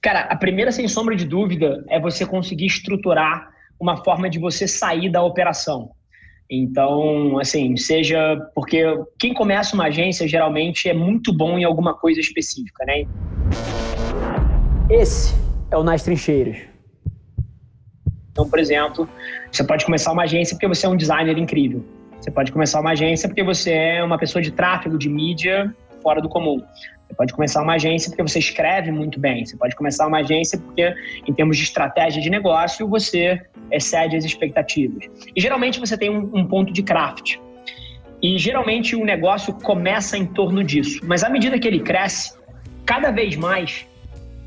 Cara, a primeira, sem sombra de dúvida, é você conseguir estruturar uma forma de você sair da operação. Então, assim, seja porque quem começa uma agência geralmente é muito bom em alguma coisa específica, né? Esse é o Nas Trincheiras. Então, por exemplo, você pode começar uma agência porque você é um designer incrível. Você pode começar uma agência porque você é uma pessoa de tráfego, de mídia fora do comum. Você pode começar uma agência porque você escreve muito bem. Você pode começar uma agência porque, em termos de estratégia de negócio, você excede as expectativas. E geralmente você tem um, um ponto de craft. E geralmente o negócio começa em torno disso. Mas à medida que ele cresce, cada vez mais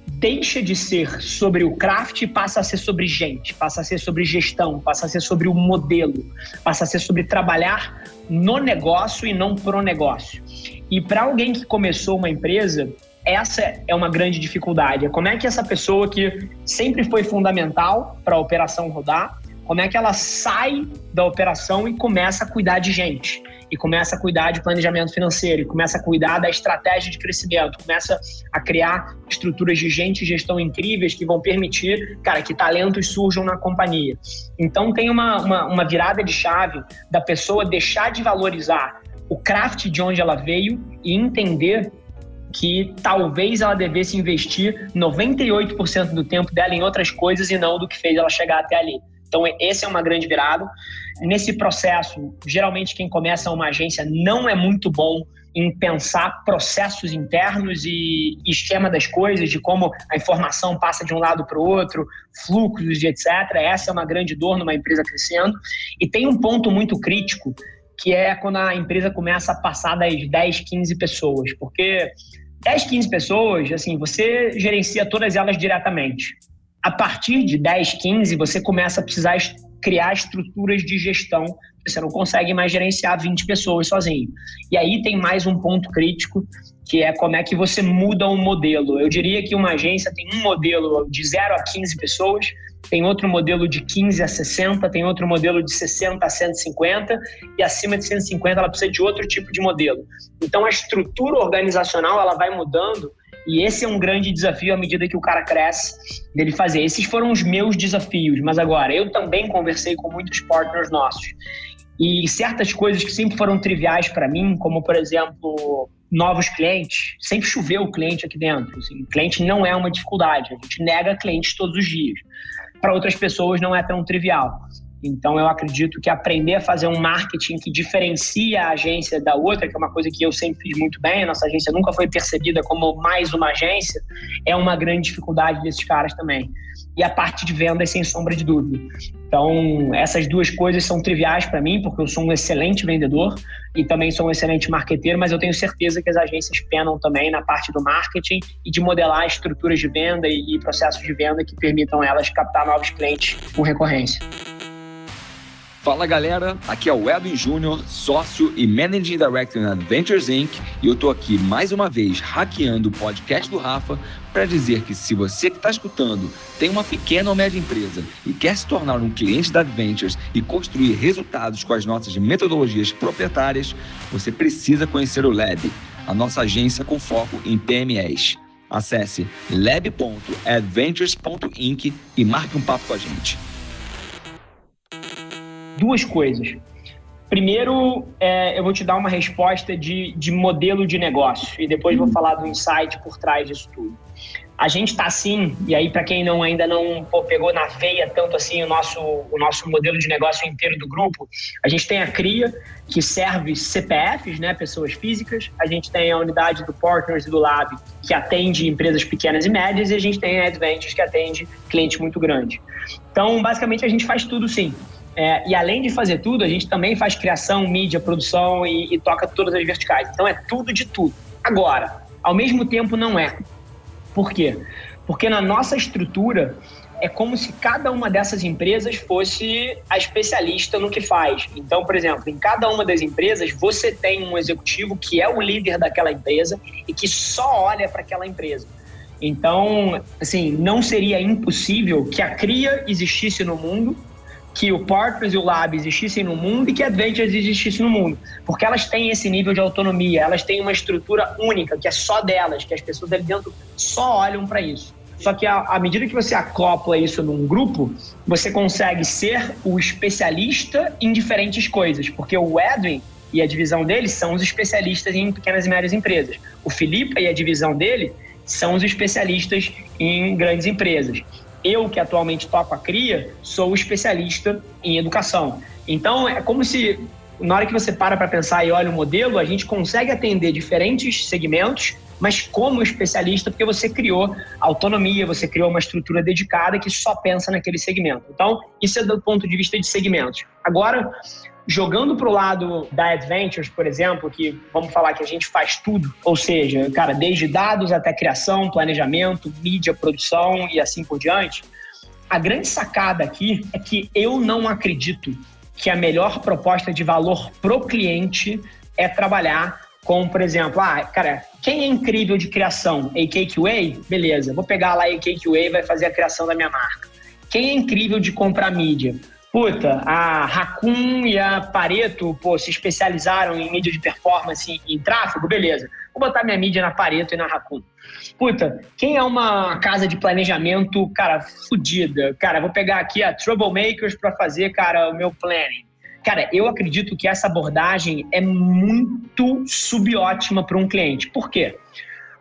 deixa de ser sobre o craft e passa a ser sobre gente, passa a ser sobre gestão, passa a ser sobre o modelo, passa a ser sobre trabalhar no negócio e não pro negócio. E para alguém que começou uma empresa, essa é uma grande dificuldade. É como é que essa pessoa que sempre foi fundamental para a operação rodar, como é que ela sai da operação e começa a cuidar de gente? E começa a cuidar de planejamento financeiro, e começa a cuidar da estratégia de crescimento, começa a criar estruturas de gente e gestão incríveis que vão permitir, cara, que talentos surjam na companhia. Então tem uma, uma, uma virada de chave da pessoa deixar de valorizar o craft de onde ela veio e entender que talvez ela devesse investir 98% do tempo dela em outras coisas e não do que fez ela chegar até ali. Então, esse é uma grande virada. Nesse processo, geralmente quem começa uma agência não é muito bom em pensar processos internos e esquema das coisas, de como a informação passa de um lado para o outro, fluxos de etc. Essa é uma grande dor numa empresa crescendo. E tem um ponto muito crítico que é quando a empresa começa a passar das 10, 15 pessoas. Porque 10, 15 pessoas, assim, você gerencia todas elas diretamente. A partir de 10, 15, você começa a precisar criar estruturas de gestão. Você não consegue mais gerenciar 20 pessoas sozinho. E aí tem mais um ponto crítico, que é como é que você muda um modelo. Eu diria que uma agência tem um modelo de 0 a 15 pessoas, tem outro modelo de 15 a 60, tem outro modelo de 60 a 150 e acima de 150 ela precisa de outro tipo de modelo. Então a estrutura organizacional ela vai mudando e esse é um grande desafio à medida que o cara cresce dele fazer. Esses foram os meus desafios, mas agora eu também conversei com muitos partners nossos. E certas coisas que sempre foram triviais para mim, como por exemplo, novos clientes, sempre choveu o cliente aqui dentro. Assim, cliente não é uma dificuldade, a gente nega clientes todos os dias para outras pessoas não é tão trivial. Então, eu acredito que aprender a fazer um marketing que diferencia a agência da outra, que é uma coisa que eu sempre fiz muito bem, a nossa agência nunca foi percebida como mais uma agência, é uma grande dificuldade desses caras também. E a parte de vendas, sem sombra de dúvida. Então, essas duas coisas são triviais para mim, porque eu sou um excelente vendedor e também sou um excelente marqueteiro, mas eu tenho certeza que as agências penam também na parte do marketing e de modelar estruturas de venda e processos de venda que permitam elas captar novos clientes com recorrência. Fala galera, aqui é o Edwin Júnior, sócio e Managing Director na Adventures Inc. E eu tô aqui mais uma vez hackeando o podcast do Rafa para dizer que se você que está escutando tem uma pequena ou média empresa e quer se tornar um cliente da Adventures e construir resultados com as nossas metodologias proprietárias, você precisa conhecer o Lab, a nossa agência com foco em PMEs. Acesse lab.adventures.inc e marque um papo com a gente duas coisas. Primeiro, é, eu vou te dar uma resposta de, de modelo de negócio e depois vou falar do insight por trás disso tudo. A gente está assim, e aí para quem não ainda não pô, pegou na veia tanto assim o nosso, o nosso modelo de negócio inteiro do grupo, a gente tem a CRIA, que serve CPFs, né, pessoas físicas, a gente tem a unidade do Partners e do Lab, que atende empresas pequenas e médias, e a gente tem a Adventures, que atende cliente muito grande. Então, basicamente, a gente faz tudo sim. É, e além de fazer tudo, a gente também faz criação, mídia, produção e, e toca todas as verticais. Então é tudo de tudo. Agora, ao mesmo tempo, não é. Por quê? Porque na nossa estrutura é como se cada uma dessas empresas fosse a especialista no que faz. Então, por exemplo, em cada uma das empresas, você tem um executivo que é o líder daquela empresa e que só olha para aquela empresa. Então, assim, não seria impossível que a CRIA existisse no mundo que o Partners e o Lab existissem no mundo e que a Adventures existisse no mundo. Porque elas têm esse nível de autonomia, elas têm uma estrutura única, que é só delas, que as pessoas ali dentro só olham para isso. Só que à medida que você acopla isso num grupo, você consegue ser o especialista em diferentes coisas. Porque o Edwin e a divisão dele são os especialistas em pequenas e médias empresas. O Felipe e a divisão dele são os especialistas em grandes empresas. Eu, que atualmente toco a CRIA, sou especialista em educação. Então, é como se, na hora que você para para pensar e olha o modelo, a gente consegue atender diferentes segmentos, mas como especialista, porque você criou autonomia, você criou uma estrutura dedicada que só pensa naquele segmento. Então, isso é do ponto de vista de segmentos. Agora, Jogando para o lado da Adventures, por exemplo, que vamos falar que a gente faz tudo, ou seja, cara, desde dados até criação, planejamento, mídia, produção e assim por diante, a grande sacada aqui é que eu não acredito que a melhor proposta de valor pro cliente é trabalhar com, por exemplo, ah, cara, quem é incrível de criação? AKQA? Beleza, vou pegar lá a AKQA e vai fazer a criação da minha marca. Quem é incrível de comprar mídia? Puta, a Raccoon e a Pareto, pô, se especializaram em mídia de performance e em tráfego, beleza. Vou botar minha mídia na Pareto e na Raccoon. Puta, quem é uma casa de planejamento, cara, fodida? Cara, vou pegar aqui a Troublemakers para fazer, cara, o meu planning. Cara, eu acredito que essa abordagem é muito subótima para um cliente. Por quê?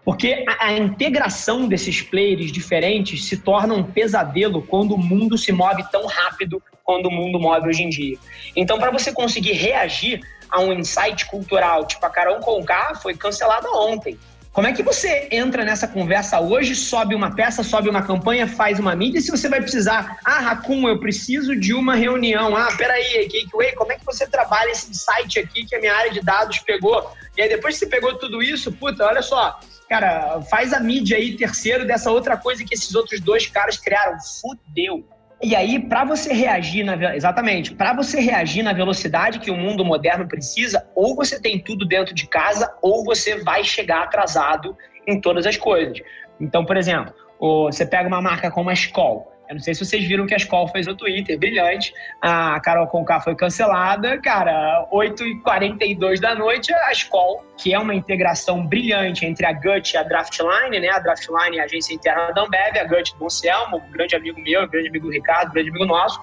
Porque a, a, integração desses players diferentes se torna um pesadelo quando o mundo se move tão rápido quando o mundo move hoje em dia. Então, para você conseguir reagir a um insight cultural, tipo a Carol Conká foi cancelada ontem. Como é que você entra nessa conversa hoje, sobe uma peça, sobe uma campanha, faz uma mídia, se você vai precisar, ah, Racun, eu preciso de uma reunião, ah, peraí, Gateway, como é que você trabalha esse site aqui que a minha área de dados pegou? E aí depois que você pegou tudo isso, puta, olha só, cara, faz a mídia aí terceiro dessa outra coisa que esses outros dois caras criaram. Fudeu. E aí, para você reagir na exatamente, para você reagir na velocidade que o mundo moderno precisa, ou você tem tudo dentro de casa, ou você vai chegar atrasado em todas as coisas. Então, por exemplo, você pega uma marca como a Skoll. Eu não sei se vocês viram que a Skoll fez no Twitter, brilhante. A Carol Conká foi cancelada. Cara, 8h42 da noite, a Skoll, que é uma integração brilhante entre a Gut e a Draftline, né? A Draftline é a agência interna da Ambev, a Gut do Anselmo, um grande amigo meu, grande amigo do Ricardo, grande amigo nosso,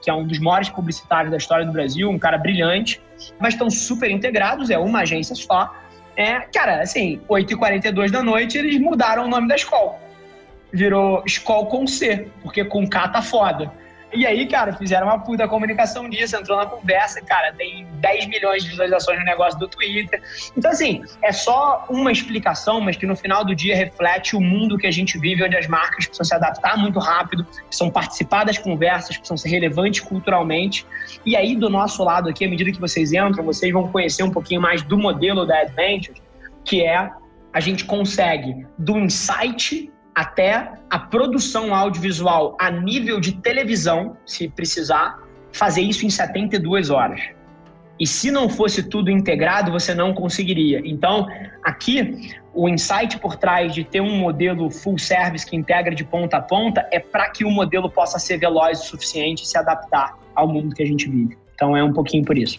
que é um dos maiores publicitários da história do Brasil, um cara brilhante. Mas estão super integrados, é uma agência só. É, cara, assim, 8h42 da noite, eles mudaram o nome da Skoll virou Skol com C, porque com K tá foda. E aí, cara, fizeram uma puta comunicação disso, entrou na conversa, cara, tem 10 milhões de visualizações no negócio do Twitter. Então, assim, é só uma explicação, mas que no final do dia reflete o mundo que a gente vive, onde as marcas precisam se adaptar muito rápido, precisam participar das conversas, precisam ser relevantes culturalmente. E aí, do nosso lado aqui, à medida que vocês entram, vocês vão conhecer um pouquinho mais do modelo da Adventures, que é a gente consegue do insight até a produção audiovisual a nível de televisão, se precisar, fazer isso em 72 horas. E se não fosse tudo integrado, você não conseguiria. Então, aqui, o insight por trás de ter um modelo full service que integra de ponta a ponta é para que o modelo possa ser veloz o suficiente e se adaptar ao mundo que a gente vive. Então, é um pouquinho por isso.